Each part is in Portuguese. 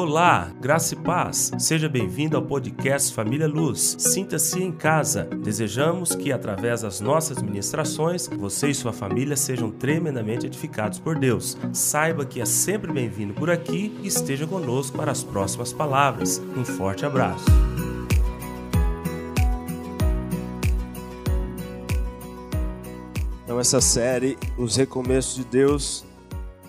Olá, graça e paz. Seja bem-vindo ao podcast Família Luz. Sinta-se em casa. Desejamos que, através das nossas ministrações, você e sua família sejam tremendamente edificados por Deus. Saiba que é sempre bem-vindo por aqui e esteja conosco para as próximas palavras. Um forte abraço. Então, essa série, Os Recomeços de Deus,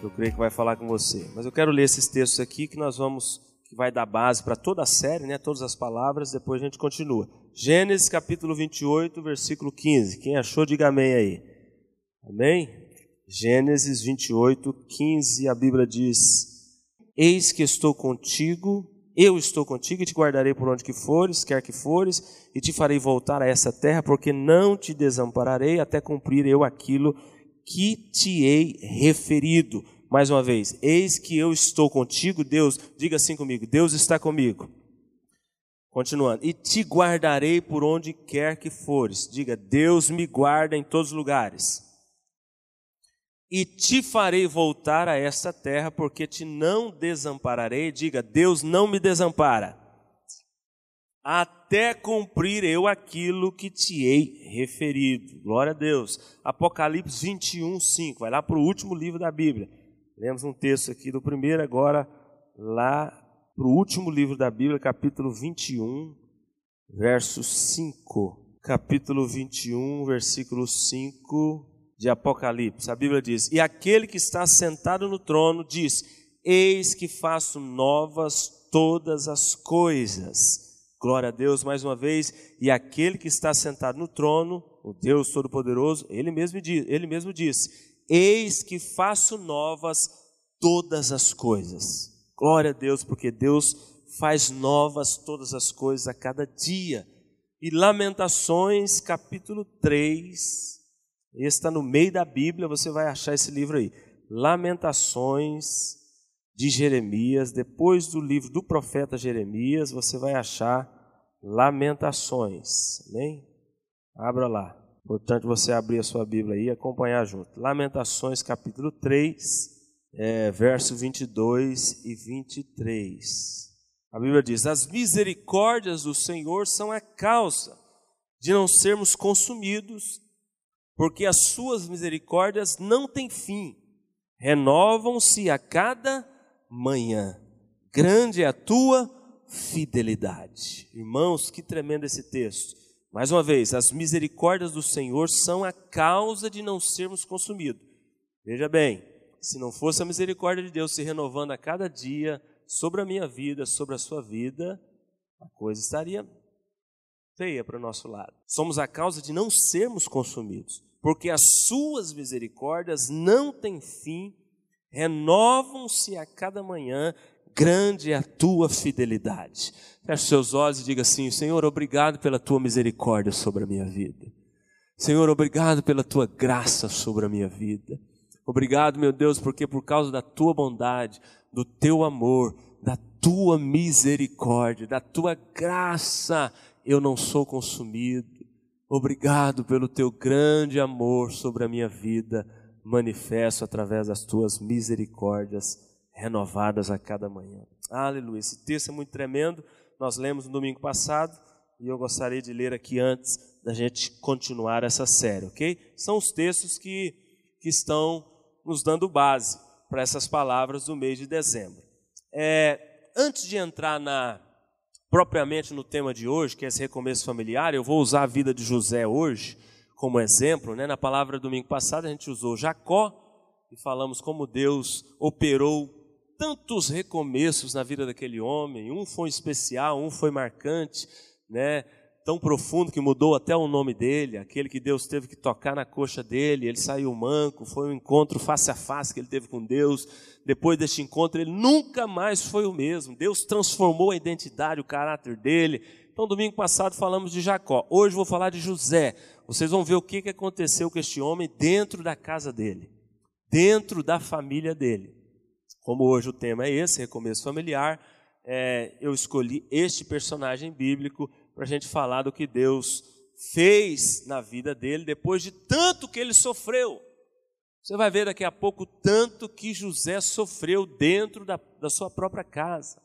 eu creio que vai falar com você. Mas eu quero ler esses textos aqui que nós vamos, que vai dar base para toda a série, né? todas as palavras, depois a gente continua. Gênesis capítulo 28, versículo 15. Quem achou, diga amém aí. Amém? Gênesis 28, 15, a Bíblia diz: Eis que estou contigo, eu estou contigo e te guardarei por onde que fores, quer que fores, e te farei voltar a essa terra, porque não te desampararei até cumprir eu aquilo que te hei referido. Mais uma vez, eis que eu estou contigo, Deus, diga assim comigo: Deus está comigo. Continuando, e te guardarei por onde quer que fores. Diga, Deus me guarda em todos os lugares. E te farei voltar a esta terra, porque te não desampararei. Diga, Deus não me desampara até cumprir eu aquilo que te hei referido. Glória a Deus. Apocalipse 21, 5. Vai lá para o último livro da Bíblia. Lemos um texto aqui do primeiro, agora lá para o último livro da Bíblia, capítulo 21, verso 5. Capítulo 21, versículo 5 de Apocalipse. A Bíblia diz: E aquele que está sentado no trono diz: Eis que faço novas todas as coisas. Glória a Deus mais uma vez. E aquele que está sentado no trono, o Deus Todo-Poderoso, ele mesmo diz, ele mesmo diz: Eis que faço novas todas as coisas. Glória a Deus, porque Deus faz novas todas as coisas a cada dia. E Lamentações, capítulo 3, esse está no meio da Bíblia, você vai achar esse livro aí. Lamentações, de Jeremias, depois do livro do profeta Jeremias, você vai achar Lamentações. Amém? Abra lá. Portanto, você abrir a sua Bíblia aí e acompanhar junto. Lamentações, capítulo 3, é, verso 22 e 23. A Bíblia diz: As misericórdias do Senhor são a causa de não sermos consumidos, porque as suas misericórdias não têm fim, renovam-se a cada manhã. Grande é a tua fidelidade. Irmãos, que tremendo esse texto. Mais uma vez, as misericórdias do Senhor são a causa de não sermos consumidos. Veja bem, se não fosse a misericórdia de Deus se renovando a cada dia sobre a minha vida, sobre a sua vida, a coisa estaria feia para o nosso lado. Somos a causa de não sermos consumidos, porque as suas misericórdias não têm fim renovam-se a cada manhã, grande é a tua fidelidade. Feche seus olhos e diga assim: Senhor, obrigado pela tua misericórdia sobre a minha vida. Senhor, obrigado pela tua graça sobre a minha vida. Obrigado, meu Deus, porque por causa da tua bondade, do teu amor, da tua misericórdia, da tua graça, eu não sou consumido. Obrigado pelo teu grande amor sobre a minha vida manifesto através das tuas misericórdias renovadas a cada manhã. Aleluia. Esse texto é muito tremendo. Nós lemos no domingo passado e eu gostaria de ler aqui antes da gente continuar essa série, ok? São os textos que, que estão nos dando base para essas palavras do mês de dezembro. É, antes de entrar na propriamente no tema de hoje, que é esse recomeço familiar, eu vou usar a vida de José hoje como exemplo, né? na palavra do domingo passado a gente usou Jacó e falamos como Deus operou tantos recomeços na vida daquele homem. Um foi especial, um foi marcante, né? tão profundo que mudou até o nome dele, aquele que Deus teve que tocar na coxa dele, ele saiu manco, foi um encontro face a face que ele teve com Deus. Depois deste encontro, ele nunca mais foi o mesmo. Deus transformou a identidade, o caráter dele. Então, domingo passado falamos de Jacó. Hoje vou falar de José, vocês vão ver o que aconteceu com este homem dentro da casa dele, dentro da família dele. Como hoje o tema é esse, recomeço familiar, é, eu escolhi este personagem bíblico para a gente falar do que Deus fez na vida dele depois de tanto que ele sofreu. Você vai ver daqui a pouco tanto que José sofreu dentro da, da sua própria casa.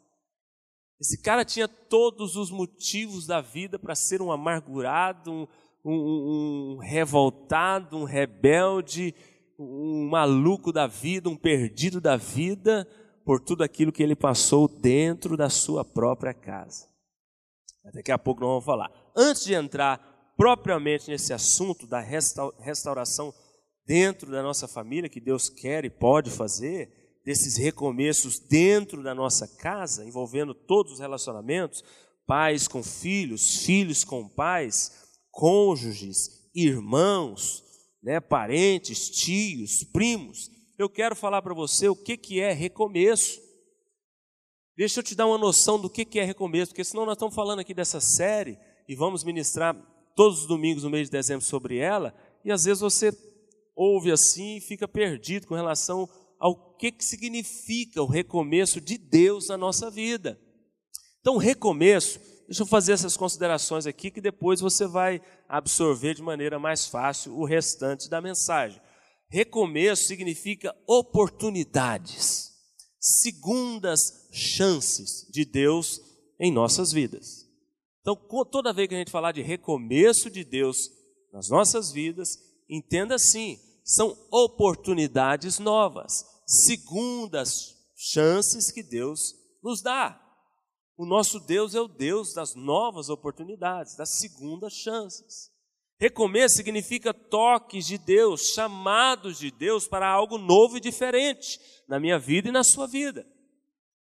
Esse cara tinha todos os motivos da vida para ser um amargurado, um, um, um, revoltado, um rebelde, um maluco da vida, um perdido da vida, por tudo aquilo que ele passou dentro da sua própria casa. Daqui a pouco nós vamos falar. Antes de entrar propriamente nesse assunto da restauração dentro da nossa família, que Deus quer e pode fazer, desses recomeços dentro da nossa casa, envolvendo todos os relacionamentos, pais com filhos, filhos com pais, cônjuges, irmãos, né, parentes, tios, primos. Eu quero falar para você o que, que é recomeço. Deixa eu te dar uma noção do que, que é recomeço, porque senão nós estamos falando aqui dessa série e vamos ministrar todos os domingos no mês de dezembro sobre ela, e às vezes você ouve assim e fica perdido com relação ao que, que significa o recomeço de Deus na nossa vida. Então, recomeço, deixa eu fazer essas considerações aqui que depois você vai absorver de maneira mais fácil o restante da mensagem. Recomeço significa oportunidades, segundas chances de Deus em nossas vidas. Então, toda vez que a gente falar de recomeço de Deus nas nossas vidas, entenda assim: são oportunidades novas, segundas chances que Deus nos dá. O nosso Deus é o Deus das novas oportunidades, das segundas chances. Recomeço significa toques de Deus, chamados de Deus para algo novo e diferente na minha vida e na sua vida.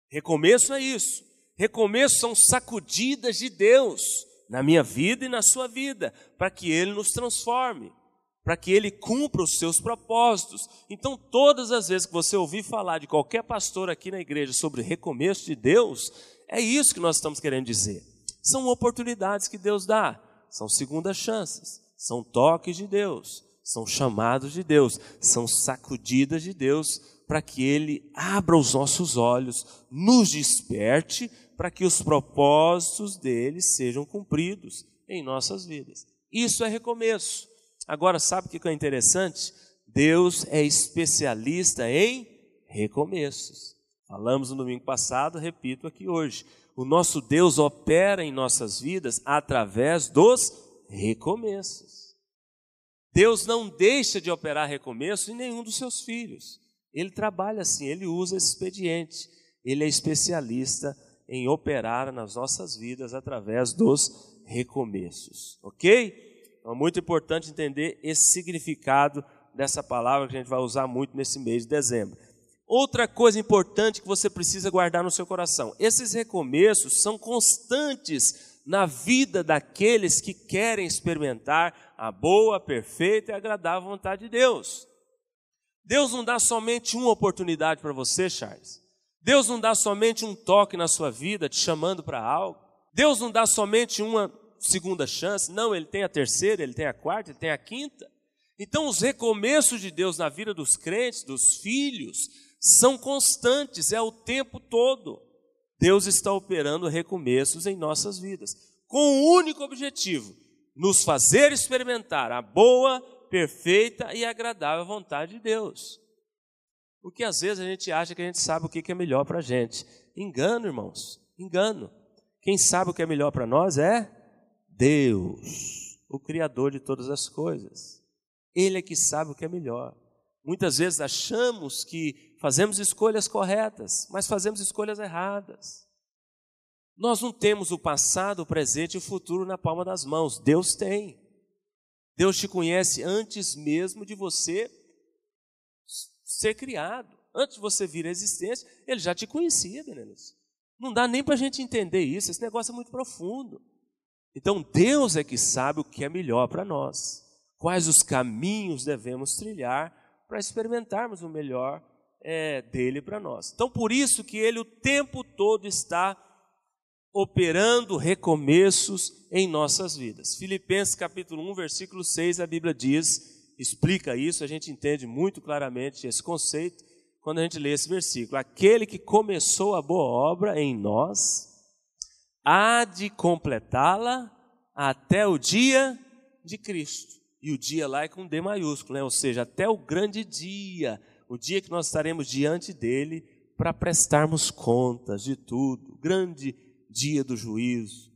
Recomeço é isso. Recomeço são sacudidas de Deus na minha vida e na sua vida, para que Ele nos transforme para que ele cumpra os seus propósitos. Então, todas as vezes que você ouvir falar de qualquer pastor aqui na igreja sobre recomeço de Deus, é isso que nós estamos querendo dizer. São oportunidades que Deus dá, são segundas chances, são toques de Deus, são chamados de Deus, são sacudidas de Deus para que Ele abra os nossos olhos, nos desperte para que os propósitos dele sejam cumpridos em nossas vidas. Isso é recomeço. Agora, sabe o que é interessante? Deus é especialista em recomeços. Falamos no domingo passado, repito aqui hoje. O nosso Deus opera em nossas vidas através dos recomeços. Deus não deixa de operar recomeço em nenhum dos seus filhos. Ele trabalha assim, ele usa esse expediente. Ele é especialista em operar nas nossas vidas através dos recomeços, ok? Então é muito importante entender esse significado dessa palavra que a gente vai usar muito nesse mês de dezembro. Outra coisa importante que você precisa guardar no seu coração: esses recomeços são constantes na vida daqueles que querem experimentar a boa, perfeita e agradável vontade de Deus. Deus não dá somente uma oportunidade para você, Charles. Deus não dá somente um toque na sua vida te chamando para algo. Deus não dá somente uma segunda chance, não, ele tem a terceira, ele tem a quarta, ele tem a quinta. Então, os recomeços de Deus na vida dos crentes, dos filhos, são constantes, é o tempo todo. Deus está operando recomeços em nossas vidas, com o um único objetivo: nos fazer experimentar a boa, perfeita e agradável vontade de Deus. Porque às vezes a gente acha que a gente sabe o que é melhor para a gente. Engano, irmãos, engano. Quem sabe o que é melhor para nós é Deus, o Criador de todas as coisas. Ele é que sabe o que é melhor. Muitas vezes achamos que fazemos escolhas corretas, mas fazemos escolhas erradas. Nós não temos o passado, o presente e o futuro na palma das mãos. Deus tem. Deus te conhece antes mesmo de você ser criado. Antes de você vir à existência, Ele já te conhecia, Benelis. Não dá nem para a gente entender isso. Esse negócio é muito profundo. Então Deus é que sabe o que é melhor para nós, quais os caminhos devemos trilhar para experimentarmos o melhor é, dele para nós. Então por isso que Ele o tempo todo está operando recomeços em nossas vidas. Filipenses capítulo 1, versículo 6, a Bíblia diz, explica isso, a gente entende muito claramente esse conceito quando a gente lê esse versículo. Aquele que começou a boa obra em nós, há de completá-la até o dia de Cristo. E o dia lá é com D maiúsculo, né? ou seja, até o grande dia, o dia que nós estaremos diante dele para prestarmos contas de tudo. Grande dia do juízo.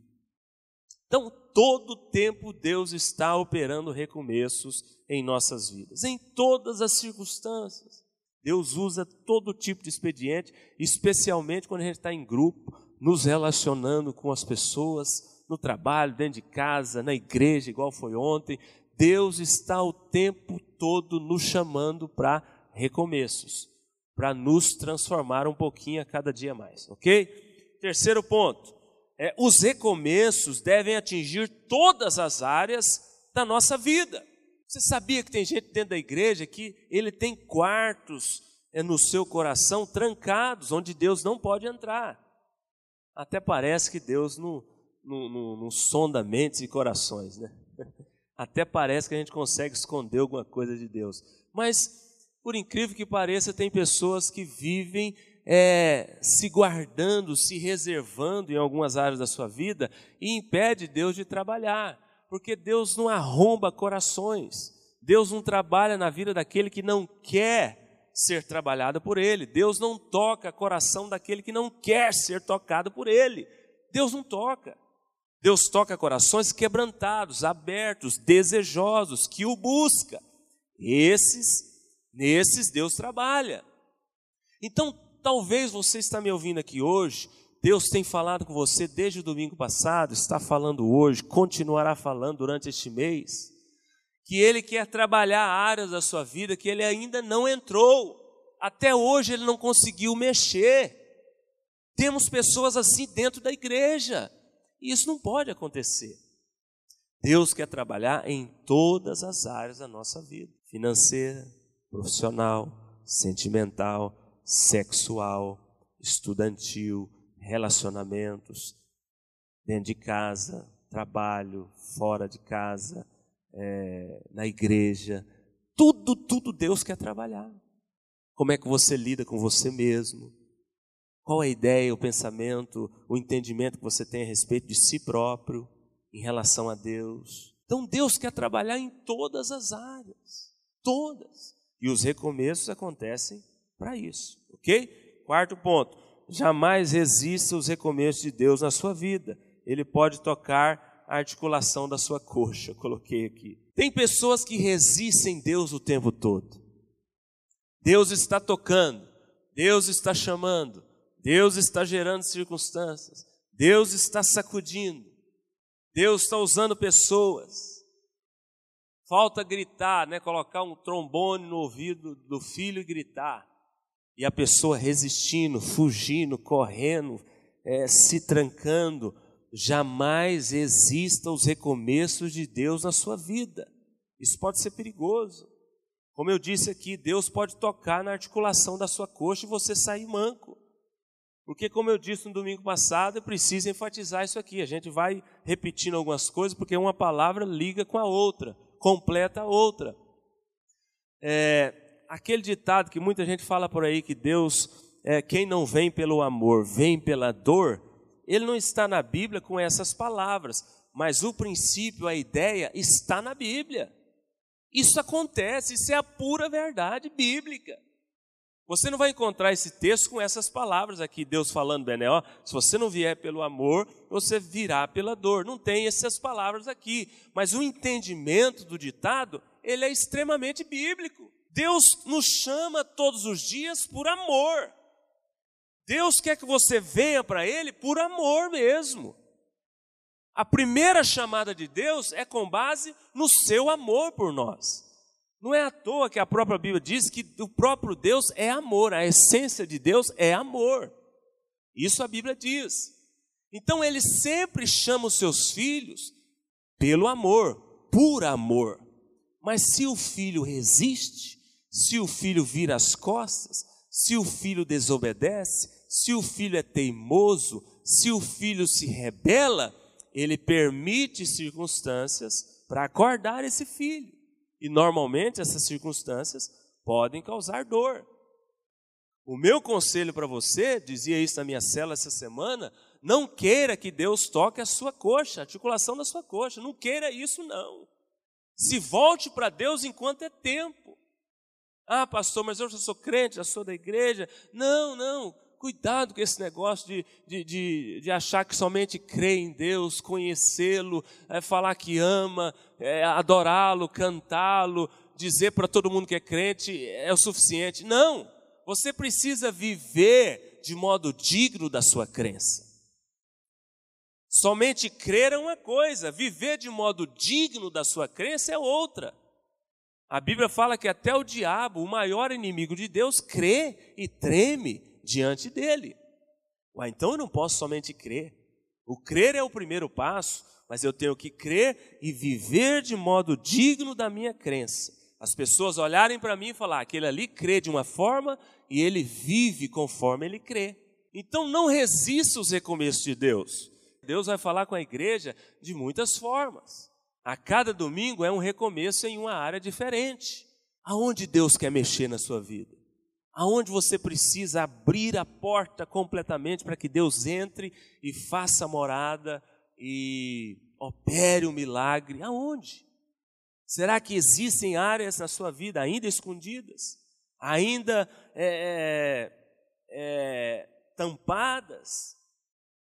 Então, todo tempo Deus está operando recomeços em nossas vidas, em todas as circunstâncias. Deus usa todo tipo de expediente, especialmente quando a gente está em grupo, nos relacionando com as pessoas, no trabalho, dentro de casa, na igreja, igual foi ontem. Deus está o tempo todo nos chamando para recomeços, para nos transformar um pouquinho a cada dia mais, ok? Terceiro ponto, é, os recomeços devem atingir todas as áreas da nossa vida. Você sabia que tem gente dentro da igreja que ele tem quartos é, no seu coração trancados, onde Deus não pode entrar? Até parece que Deus não, não, não, não sonda mentes e corações, né? Até parece que a gente consegue esconder alguma coisa de Deus. Mas, por incrível que pareça, tem pessoas que vivem é, se guardando, se reservando em algumas áreas da sua vida e impede Deus de trabalhar, porque Deus não arromba corações, Deus não trabalha na vida daquele que não quer ser trabalhado por Ele, Deus não toca coração daquele que não quer ser tocado por Ele, Deus não toca. Deus toca corações quebrantados, abertos, desejosos, que o busca. Esses, nesses Deus trabalha. Então, talvez você está me ouvindo aqui hoje, Deus tem falado com você desde o domingo passado, está falando hoje, continuará falando durante este mês, que Ele quer trabalhar áreas da sua vida que Ele ainda não entrou, até hoje Ele não conseguiu mexer. Temos pessoas assim dentro da igreja, e isso não pode acontecer. Deus quer trabalhar em todas as áreas da nossa vida: financeira, profissional, sentimental, sexual, estudantil, relacionamentos, dentro de casa, trabalho, fora de casa, é, na igreja. Tudo, tudo Deus quer trabalhar. Como é que você lida com você mesmo? Qual a ideia, o pensamento, o entendimento que você tem a respeito de si próprio em relação a Deus? Então Deus quer trabalhar em todas as áreas, todas. E os recomeços acontecem para isso, ok? Quarto ponto: jamais resista os recomeços de Deus na sua vida. Ele pode tocar a articulação da sua coxa, coloquei aqui. Tem pessoas que resistem Deus o tempo todo. Deus está tocando, Deus está chamando, Deus está gerando circunstâncias, Deus está sacudindo, Deus está usando pessoas. Falta gritar, né? Colocar um trombone no ouvido do filho e gritar. E a pessoa resistindo, fugindo, correndo, é, se trancando. Jamais exista os recomeços de Deus na sua vida. Isso pode ser perigoso. Como eu disse aqui, Deus pode tocar na articulação da sua coxa e você sair manco. Porque, como eu disse no domingo passado, eu preciso enfatizar isso aqui. A gente vai repetindo algumas coisas, porque uma palavra liga com a outra, completa a outra. É, aquele ditado que muita gente fala por aí, que Deus, é, quem não vem pelo amor, vem pela dor, ele não está na Bíblia com essas palavras, mas o princípio, a ideia, está na Bíblia. Isso acontece, isso é a pura verdade bíblica. Você não vai encontrar esse texto com essas palavras aqui, Deus falando, Bené, se você não vier pelo amor, você virá pela dor. Não tem essas palavras aqui, mas o entendimento do ditado, ele é extremamente bíblico. Deus nos chama todos os dias por amor. Deus quer que você venha para Ele por amor mesmo. A primeira chamada de Deus é com base no seu amor por nós. Não é à toa que a própria Bíblia diz que o próprio Deus é amor, a essência de Deus é amor. Isso a Bíblia diz. Então ele sempre chama os seus filhos pelo amor, por amor. Mas se o filho resiste, se o filho vira as costas, se o filho desobedece, se o filho é teimoso, se o filho se rebela, ele permite circunstâncias para acordar esse filho. E normalmente essas circunstâncias podem causar dor. O meu conselho para você, dizia isso na minha cela essa semana, não queira que Deus toque a sua coxa, a articulação da sua coxa. Não queira isso, não. Se volte para Deus enquanto é tempo. Ah, pastor, mas eu já sou crente, já sou da igreja. Não, não. Cuidado com esse negócio de, de, de, de achar que somente crer em Deus, conhecê-lo, é falar que ama, é adorá-lo, cantá-lo, dizer para todo mundo que é crente é o suficiente. Não! Você precisa viver de modo digno da sua crença. Somente crer é uma coisa, viver de modo digno da sua crença é outra. A Bíblia fala que até o diabo, o maior inimigo de Deus, crê e treme diante dele. Ué, então eu não posso somente crer. O crer é o primeiro passo, mas eu tenho que crer e viver de modo digno da minha crença. As pessoas olharem para mim e falar: aquele ali crê de uma forma e ele vive conforme ele crê. Então não resista aos recomeços de Deus. Deus vai falar com a igreja de muitas formas. A cada domingo é um recomeço em uma área diferente. Aonde Deus quer mexer na sua vida? Aonde você precisa abrir a porta completamente para que Deus entre e faça morada e opere o um milagre? Aonde? Será que existem áreas na sua vida ainda escondidas, ainda é, é, é tampadas,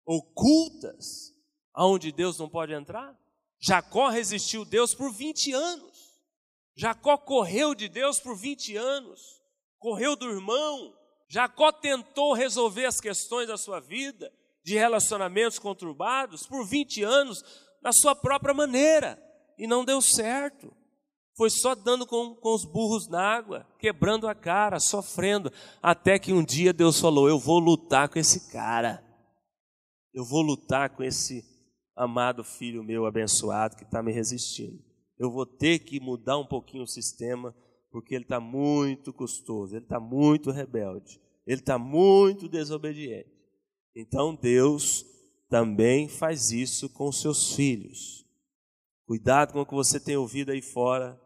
ocultas, aonde Deus não pode entrar? Jacó resistiu Deus por 20 anos. Jacó correu de Deus por 20 anos. Correu do irmão. Jacó tentou resolver as questões da sua vida, de relacionamentos conturbados, por 20 anos, da sua própria maneira. E não deu certo. Foi só dando com, com os burros na água, quebrando a cara, sofrendo, até que um dia Deus falou: Eu vou lutar com esse cara. Eu vou lutar com esse amado filho meu abençoado que está me resistindo. Eu vou ter que mudar um pouquinho o sistema, porque ele está muito custoso, ele está muito rebelde, ele está muito desobediente. Então Deus também faz isso com seus filhos. Cuidado com o que você tem ouvido aí fora.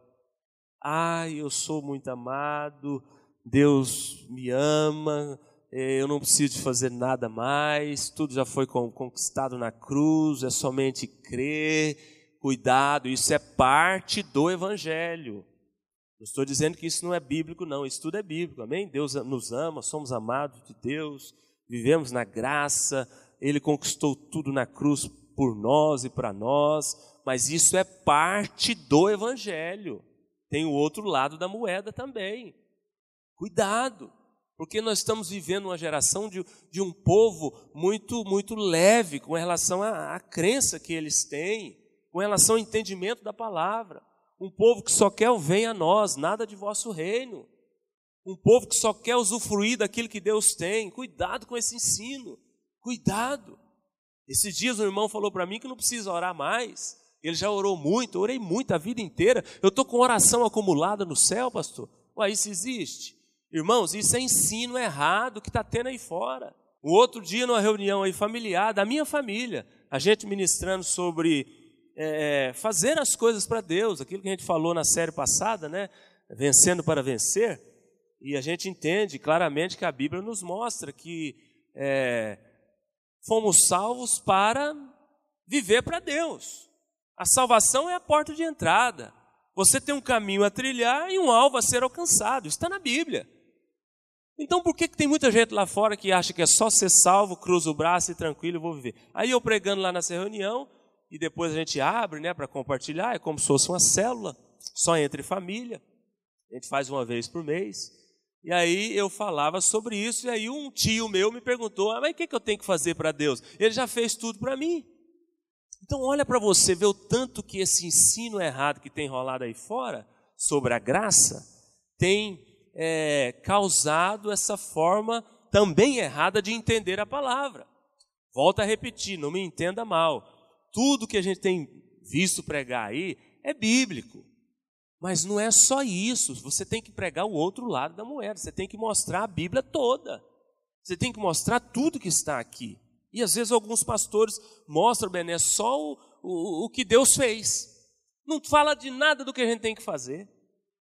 Ai, eu sou muito amado, Deus me ama, é, eu não preciso fazer nada mais, tudo já foi conquistado na cruz, é somente crer, cuidado, isso é parte do Evangelho. Não estou dizendo que isso não é bíblico, não, isso tudo é bíblico, amém? Deus nos ama, somos amados de Deus, vivemos na graça, Ele conquistou tudo na cruz por nós e para nós, mas isso é parte do Evangelho. Tem o outro lado da moeda também. Cuidado porque nós estamos vivendo uma geração de, de um povo muito, muito leve com relação à, à crença que eles têm, com relação ao entendimento da palavra. Um povo que só quer o vem a nós, nada de vosso reino. Um povo que só quer usufruir daquilo que Deus tem. Cuidado com esse ensino. Cuidado. Esses dias o irmão falou para mim que não precisa orar mais. Ele já orou muito, orei muito a vida inteira. Eu estou com oração acumulada no céu, pastor. Ué, isso existe? Irmãos, isso é ensino errado que está tendo aí fora. O outro dia, numa reunião aí familiar, da minha família, a gente ministrando sobre é, fazer as coisas para Deus, aquilo que a gente falou na série passada, né? Vencendo para vencer. E a gente entende claramente que a Bíblia nos mostra que é, fomos salvos para viver para Deus. A salvação é a porta de entrada. Você tem um caminho a trilhar e um alvo a ser alcançado. Está na Bíblia. Então por que, que tem muita gente lá fora que acha que é só ser salvo, cruza o braço e tranquilo, vou viver? Aí eu pregando lá nessa reunião, e depois a gente abre né, para compartilhar, é como se fosse uma célula, só entre família. A gente faz uma vez por mês. E aí eu falava sobre isso, e aí um tio meu me perguntou: ah, mas o que, que eu tenho que fazer para Deus? Ele já fez tudo para mim. Então olha para você, vê o tanto que esse ensino errado que tem rolado aí fora sobre a graça tem é, causado essa forma também errada de entender a palavra. Volto a repetir, não me entenda mal. Tudo que a gente tem visto pregar aí é bíblico. Mas não é só isso. Você tem que pregar o outro lado da moeda. Você tem que mostrar a Bíblia toda. Você tem que mostrar tudo que está aqui. E às vezes alguns pastores mostram, Bené, só o, o, o que Deus fez. Não fala de nada do que a gente tem que fazer.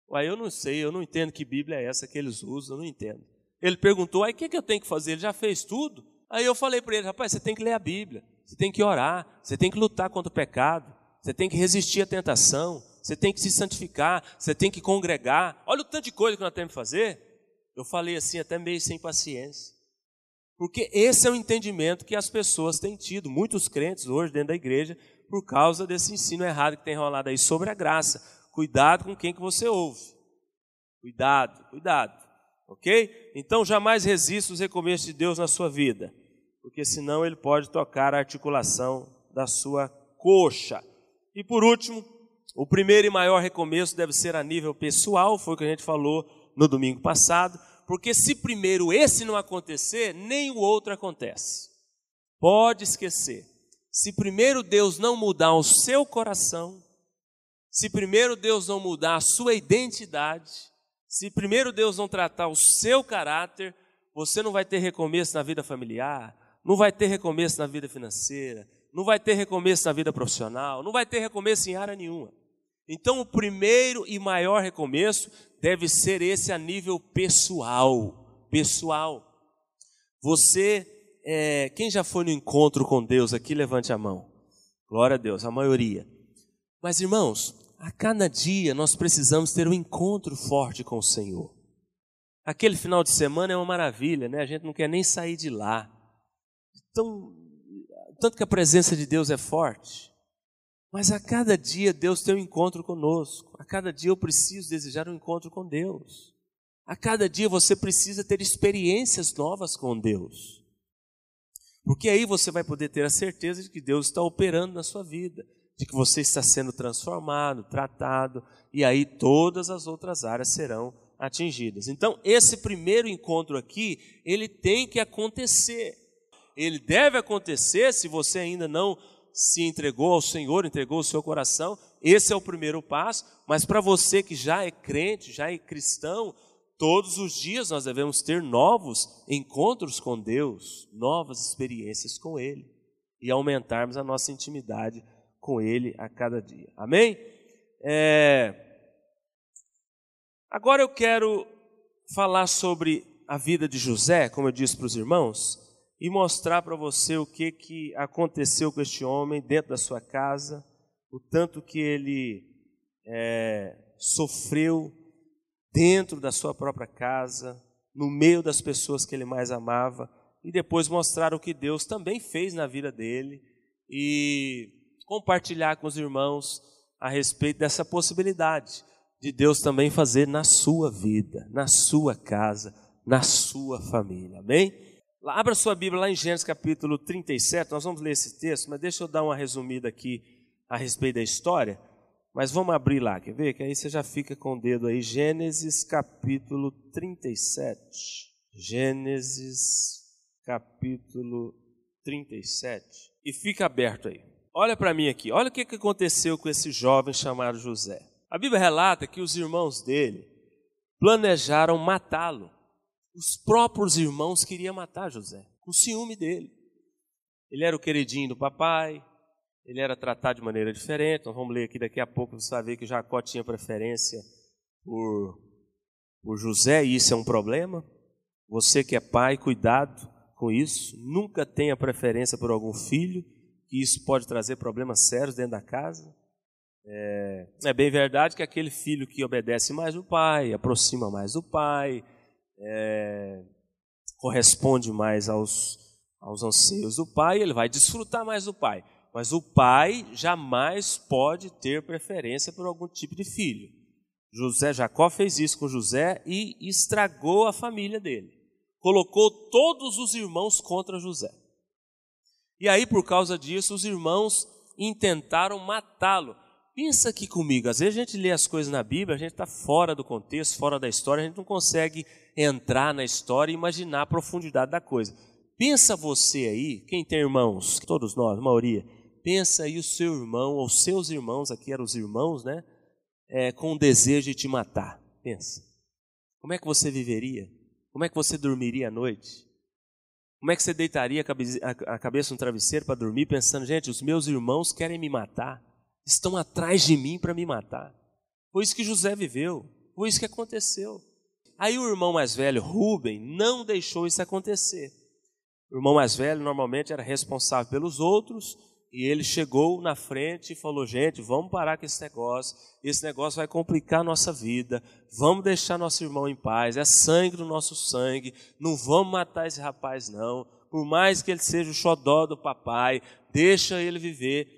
Uai, eu não sei, eu não entendo que Bíblia é essa que eles usam, eu não entendo. Ele perguntou, aí o que, que eu tenho que fazer? Ele já fez tudo? Aí eu falei para ele, rapaz, você tem que ler a Bíblia, você tem que orar, você tem que lutar contra o pecado, você tem que resistir à tentação, você tem que se santificar, você tem que congregar. Olha o tanto de coisa que nós temos que fazer. Eu falei assim, até meio sem paciência. Porque esse é o entendimento que as pessoas têm tido, muitos crentes hoje dentro da igreja, por causa desse ensino errado que tem rolado aí sobre a graça. Cuidado com quem que você ouve. Cuidado, cuidado. Ok? Então jamais resista os recomeços de Deus na sua vida, porque senão ele pode tocar a articulação da sua coxa. E por último, o primeiro e maior recomeço deve ser a nível pessoal, foi o que a gente falou no domingo passado, porque se primeiro esse não acontecer, nem o outro acontece. Pode esquecer. Se primeiro Deus não mudar o seu coração, se primeiro Deus não mudar a sua identidade, se primeiro Deus não tratar o seu caráter, você não vai ter recomeço na vida familiar, não vai ter recomeço na vida financeira, não vai ter recomeço na vida profissional, não vai ter recomeço em área nenhuma. Então, o primeiro e maior recomeço deve ser esse a nível pessoal. Pessoal. Você, é, quem já foi no encontro com Deus aqui, levante a mão. Glória a Deus, a maioria. Mas, irmãos, a cada dia nós precisamos ter um encontro forte com o Senhor. Aquele final de semana é uma maravilha, né? A gente não quer nem sair de lá. Então, tanto que a presença de Deus é forte. Mas a cada dia Deus tem um encontro conosco. A cada dia eu preciso desejar um encontro com Deus. A cada dia você precisa ter experiências novas com Deus. Porque aí você vai poder ter a certeza de que Deus está operando na sua vida de que você está sendo transformado, tratado, e aí todas as outras áreas serão atingidas. Então, esse primeiro encontro aqui, ele tem que acontecer. Ele deve acontecer se você ainda não se entregou ao Senhor, entregou o seu coração. Esse é o primeiro passo, mas para você que já é crente, já é cristão, todos os dias nós devemos ter novos encontros com Deus, novas experiências com Ele e aumentarmos a nossa intimidade com Ele a cada dia. Amém? É... Agora eu quero falar sobre a vida de José, como eu disse para os irmãos, e mostrar para você o que, que aconteceu com este homem dentro da sua casa, o tanto que ele é, sofreu dentro da sua própria casa, no meio das pessoas que ele mais amava, e depois mostrar o que Deus também fez na vida dele e compartilhar com os irmãos a respeito dessa possibilidade de Deus também fazer na sua vida, na sua casa, na sua família. Amém? Abra sua Bíblia lá em Gênesis capítulo 37, nós vamos ler esse texto, mas deixa eu dar uma resumida aqui a respeito da história. Mas vamos abrir lá, quer ver? Que aí você já fica com o dedo aí. Gênesis capítulo 37. Gênesis capítulo 37. E fica aberto aí. Olha para mim aqui, olha o que aconteceu com esse jovem chamado José. A Bíblia relata que os irmãos dele planejaram matá-lo. Os próprios irmãos queriam matar José, com ciúme dele. Ele era o queridinho do papai, ele era tratado de maneira diferente. Vamos ler aqui daqui a pouco, você vai ver que Jacó tinha preferência por, por José, e isso é um problema. Você que é pai, cuidado com isso. Nunca tenha preferência por algum filho que isso pode trazer problemas sérios dentro da casa. É, é, bem verdade que aquele filho que obedece mais o pai, aproxima mais o pai, é, corresponde mais aos, aos anseios do pai, ele vai desfrutar mais do pai. Mas o pai jamais pode ter preferência por algum tipo de filho. José Jacó fez isso com José e estragou a família dele. Colocou todos os irmãos contra José. E aí, por causa disso, os irmãos intentaram matá-lo. Pensa aqui comigo, às vezes a gente lê as coisas na Bíblia, a gente está fora do contexto, fora da história, a gente não consegue entrar na história e imaginar a profundidade da coisa. Pensa você aí, quem tem irmãos, todos nós, a maioria, pensa aí o seu irmão, ou seus irmãos, aqui eram os irmãos, né? É, com o desejo de te matar. Pensa. Como é que você viveria? Como é que você dormiria à noite? Como é que você deitaria a cabeça no travesseiro para dormir pensando, gente, os meus irmãos querem me matar, estão atrás de mim para me matar? Foi isso que José viveu, foi isso que aconteceu. Aí o irmão mais velho, Rubem, não deixou isso acontecer. O irmão mais velho normalmente era responsável pelos outros E ele chegou na frente e falou: gente, vamos parar com esse negócio. Esse negócio vai complicar a nossa vida. Vamos deixar nosso irmão em paz. É sangue do nosso sangue. Não vamos matar esse rapaz, não. Por mais que ele seja o xodó do papai, deixa ele viver.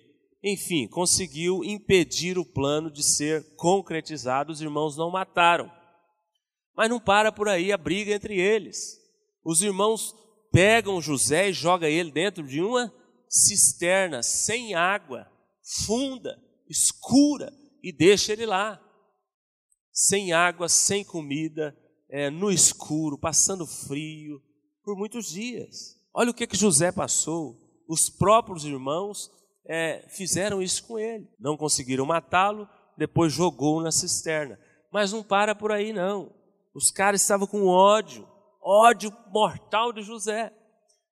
Enfim, conseguiu impedir o plano de ser concretizado. Os irmãos não mataram. Mas não para por aí a briga entre eles. Os irmãos pegam José e jogam ele dentro de uma cisterna sem água, funda, escura, e deixa ele lá, sem água, sem comida, é, no escuro, passando frio, por muitos dias. Olha o que, que José passou. Os próprios irmãos é, fizeram isso com ele. Não conseguiram matá-lo, depois jogou na cisterna. Mas não para por aí, não. Os caras estavam com ódio, ódio mortal de José.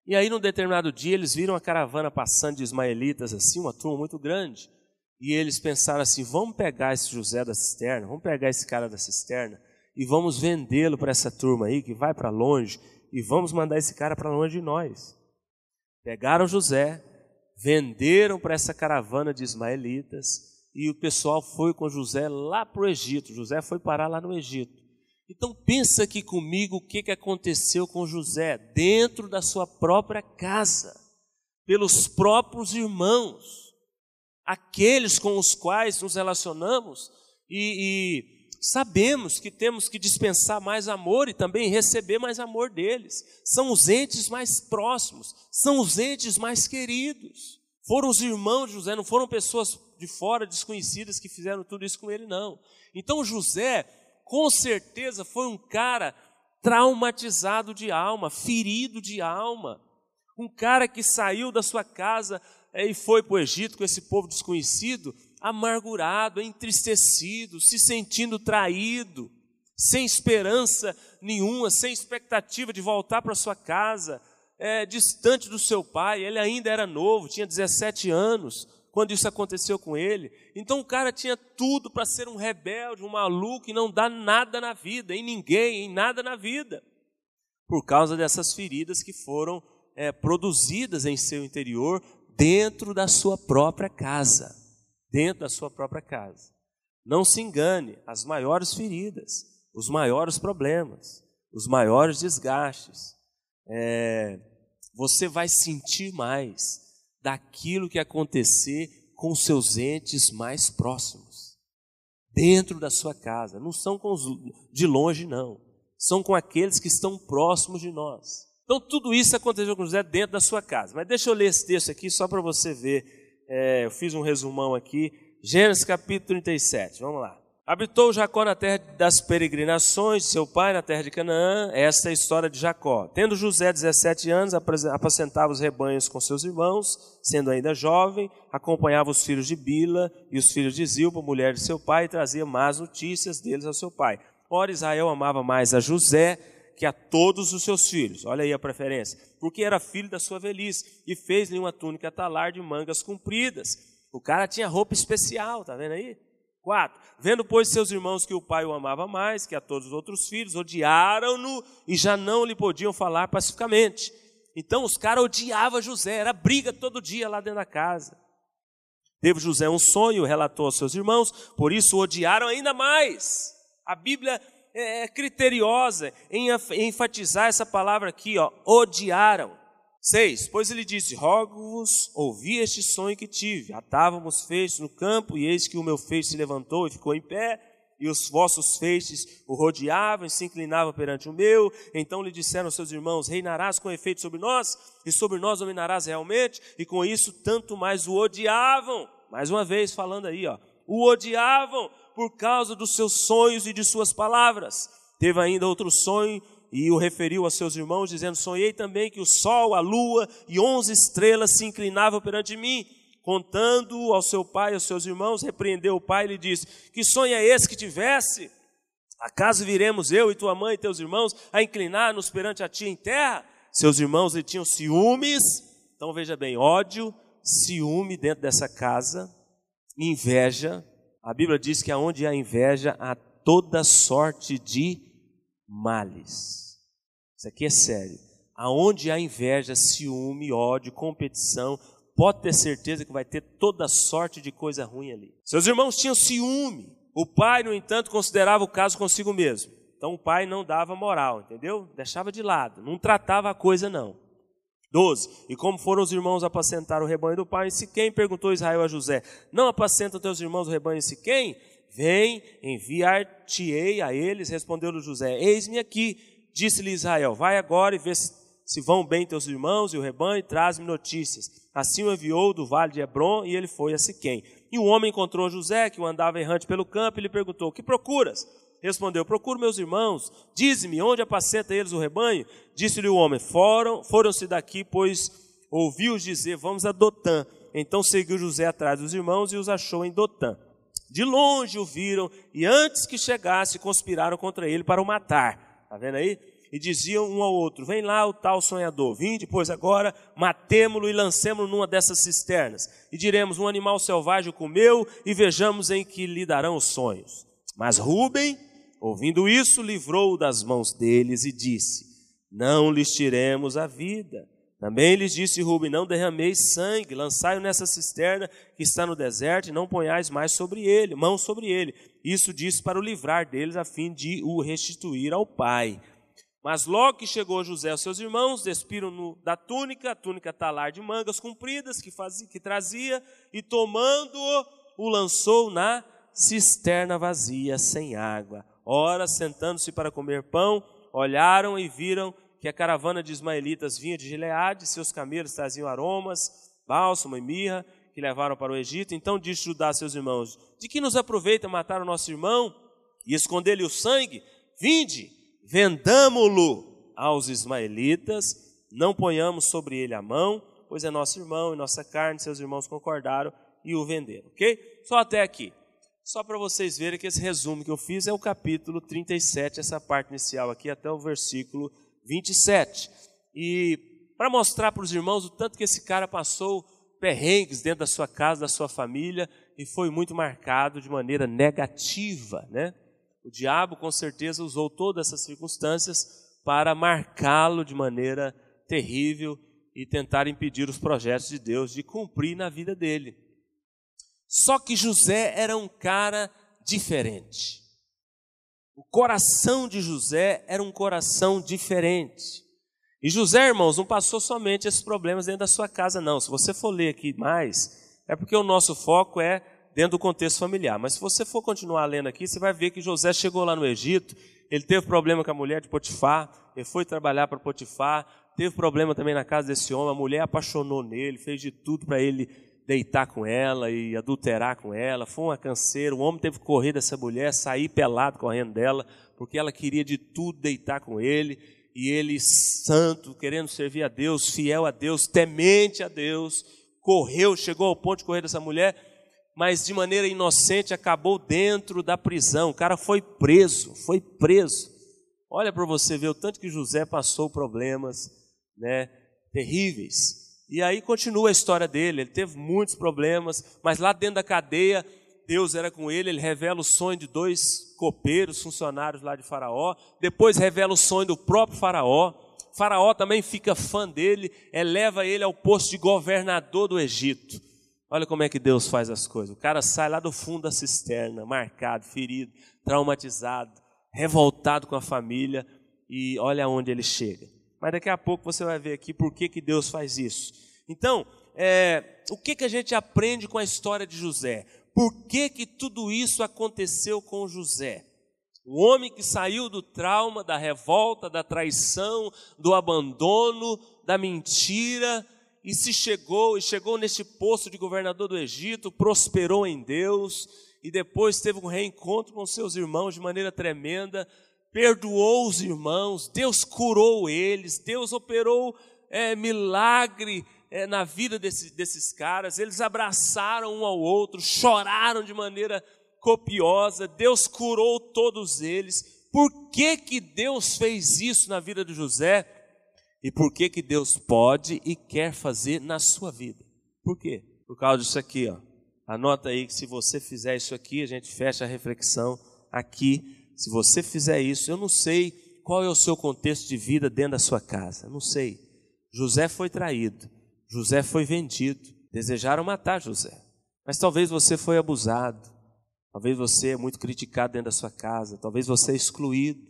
E aí, num determinado dia, eles viram a caravana passando de ismaelitas, assim, uma turma muito grande. E eles pensaram assim: vamos pegar esse José da cisterna, vamos pegar esse cara da cisterna e vamos vendê-lo para essa turma aí que vai para longe e vamos mandar esse cara para longe de nós. Pegaram José, venderam para essa caravana de ismaelitas e o pessoal foi com José lá para o Egito. José foi parar lá no Egito. Então pensa aqui comigo o que, que aconteceu com José dentro da sua própria casa, pelos próprios irmãos, aqueles com os quais nos relacionamos e, e sabemos que temos que dispensar mais amor e também receber mais amor deles. São os entes mais próximos, são os entes mais queridos. Foram os irmãos de José, não foram pessoas de fora desconhecidas que fizeram tudo isso com ele, não. Então José com certeza foi um cara traumatizado de alma, ferido de alma. Um cara que saiu da sua casa é, e foi para o Egito com esse povo desconhecido, amargurado, entristecido, se sentindo traído, sem esperança nenhuma, sem expectativa de voltar para sua casa, é, distante do seu pai. Ele ainda era novo, tinha 17 anos quando isso aconteceu com ele. Então o cara tinha tudo para ser um rebelde, um maluco e não dar nada na vida, em ninguém, em nada na vida, por causa dessas feridas que foram é, produzidas em seu interior dentro da sua própria casa. Dentro da sua própria casa. Não se engane, as maiores feridas, os maiores problemas, os maiores desgastes, é, você vai sentir mais daquilo que acontecer com seus entes mais próximos, dentro da sua casa. Não são com os de longe, não. São com aqueles que estão próximos de nós. Então, tudo isso aconteceu com José dentro da sua casa. Mas deixa eu ler esse texto aqui só para você ver. É, eu fiz um resumão aqui. Gênesis capítulo 37. Vamos lá. Habitou Jacó na terra das peregrinações de seu pai, na terra de Canaã. Esta é a história de Jacó. Tendo José 17 anos, apacentava os rebanhos com seus irmãos, sendo ainda jovem, acompanhava os filhos de Bila e os filhos de Zilpa, mulher de seu pai, e trazia más notícias deles ao seu pai. Ora, Israel amava mais a José que a todos os seus filhos. Olha aí a preferência. Porque era filho da sua velhice e fez-lhe uma túnica talar de mangas compridas. O cara tinha roupa especial, tá vendo aí? 4. Vendo, pois, seus irmãos que o pai o amava mais que a todos os outros filhos, odiaram-no e já não lhe podiam falar pacificamente. Então os caras odiavam José, era briga todo dia lá dentro da casa. Teve José um sonho, relatou aos seus irmãos, por isso o odiaram ainda mais. A Bíblia é, é criteriosa em enfatizar essa palavra aqui, ó, odiaram. 6. Pois ele disse: Rogo-vos, ouvi este sonho que tive. Atávamos feixes no campo, e eis que o meu feixe se levantou e ficou em pé, e os vossos feixes o rodeavam e se inclinavam perante o meu. Então lhe disseram seus irmãos: Reinarás com efeito sobre nós, e sobre nós dominarás realmente. E com isso, tanto mais o odiavam. Mais uma vez, falando aí, ó, o odiavam por causa dos seus sonhos e de suas palavras. Teve ainda outro sonho e o referiu a seus irmãos, dizendo: Sonhei também que o sol, a lua e onze estrelas se inclinavam perante mim. Contando ao seu pai e aos seus irmãos, repreendeu o pai e lhe disse: Que sonho é esse que tivesse? Acaso viremos eu e tua mãe e teus irmãos a inclinar-nos perante a ti em terra? Seus irmãos lhe tinham ciúmes, então veja bem: ódio, ciúme dentro dessa casa, inveja. A Bíblia diz que aonde há inveja há toda sorte de males. Isso aqui é sério. Aonde há inveja, ciúme, ódio, competição, pode ter certeza que vai ter toda sorte de coisa ruim ali. Seus irmãos tinham ciúme. O pai, no entanto, considerava o caso consigo mesmo. Então o pai não dava moral, entendeu? Deixava de lado, não tratava a coisa não. 12. E como foram os irmãos apacentar o rebanho do pai em Siquém, perguntou Israel a José: Não apacentam teus irmãos o rebanho em Siquém? Vem, enviar-te-ei a eles. Respondeu-lhe José: Eis-me aqui. Disse-lhe Israel: Vai agora e vê se vão bem teus irmãos e o rebanho, e traz-me notícias. Assim o enviou do vale de Hebron e ele foi a Siquém. E o homem encontrou José, que o andava errante pelo campo, e lhe perguntou: Que procuras? Respondeu: Procuro meus irmãos. Dize-me, onde apacenta eles o rebanho? Disse-lhe o homem: Foram, foram-se daqui, pois ouviu-os dizer: Vamos a Dotã. Então seguiu José atrás dos irmãos e os achou em Dotã. De longe o viram e antes que chegasse conspiraram contra ele para o matar. Está vendo aí? E diziam um ao outro: Vem lá o tal sonhador, vinde, pois agora matemo-lo e lancemo-lo numa dessas cisternas. E diremos: Um animal selvagem comeu e vejamos em que lhe darão os sonhos. Mas Rubem Ouvindo isso, livrou-o das mãos deles e disse: Não lhes tiremos a vida. Também lhes disse Rubem: Não derrameis sangue, lançai-o nessa cisterna que está no deserto e não ponhais mais sobre ele, mão sobre ele. Isso disse para o livrar deles, a fim de o restituir ao pai. Mas logo que chegou José aos seus irmãos, despiram-no da túnica, a túnica talar de mangas compridas que, fazia, que trazia, e tomando-o, o lançou na cisterna vazia, sem água. Ora, sentando-se para comer pão, olharam e viram que a caravana de ismaelitas vinha de Gileade, seus camelos traziam aromas, bálsamo e mirra, que levaram para o Egito. Então disse Judá a seus irmãos: De que nos aproveita matar o nosso irmão e esconder-lhe o sangue? Vinde, vendamo-lo aos ismaelitas, não ponhamos sobre ele a mão, pois é nosso irmão e nossa carne. Seus irmãos concordaram e o venderam, ok? Só até aqui. Só para vocês verem que esse resumo que eu fiz é o capítulo 37, essa parte inicial aqui, até o versículo 27. E para mostrar para os irmãos o tanto que esse cara passou perrengues dentro da sua casa, da sua família, e foi muito marcado de maneira negativa, né? O diabo com certeza usou todas essas circunstâncias para marcá-lo de maneira terrível e tentar impedir os projetos de Deus de cumprir na vida dele. Só que José era um cara diferente. O coração de José era um coração diferente. E José, irmãos, não passou somente esses problemas dentro da sua casa, não. Se você for ler aqui mais, é porque o nosso foco é dentro do contexto familiar. Mas se você for continuar lendo aqui, você vai ver que José chegou lá no Egito, ele teve problema com a mulher de Potifar, ele foi trabalhar para Potifar, teve problema também na casa desse homem, a mulher apaixonou nele, fez de tudo para ele deitar com ela e adulterar com ela. Foi uma canseira. O homem teve que correr dessa mulher, sair pelado correndo dela, porque ela queria de tudo deitar com ele. E ele, santo, querendo servir a Deus, fiel a Deus, temente a Deus, correu, chegou ao ponto de correr dessa mulher, mas de maneira inocente acabou dentro da prisão. O cara foi preso, foi preso. Olha para você ver o tanto que José passou problemas né, terríveis. E aí continua a história dele. Ele teve muitos problemas, mas lá dentro da cadeia, Deus era com ele. Ele revela o sonho de dois copeiros, funcionários lá de Faraó. Depois revela o sonho do próprio Faraó. Faraó também fica fã dele, eleva ele ao posto de governador do Egito. Olha como é que Deus faz as coisas. O cara sai lá do fundo da cisterna, marcado, ferido, traumatizado, revoltado com a família, e olha onde ele chega mas daqui a pouco você vai ver aqui por que, que Deus faz isso. Então, é, o que, que a gente aprende com a história de José? Por que, que tudo isso aconteceu com José? O homem que saiu do trauma, da revolta, da traição, do abandono, da mentira, e se chegou, e chegou neste posto de governador do Egito, prosperou em Deus, e depois teve um reencontro com seus irmãos de maneira tremenda, perdoou os irmãos, Deus curou eles, Deus operou é, milagre é, na vida desse, desses caras, eles abraçaram um ao outro, choraram de maneira copiosa, Deus curou todos eles. Por que, que Deus fez isso na vida de José? E por que, que Deus pode e quer fazer na sua vida? Por quê? Por causa disso aqui, ó. Anota aí que se você fizer isso aqui, a gente fecha a reflexão aqui se você fizer isso, eu não sei qual é o seu contexto de vida dentro da sua casa, não sei. José foi traído, José foi vendido, Desejaram matar José. Mas talvez você foi abusado. Talvez você é muito criticado dentro da sua casa. Talvez você é excluído.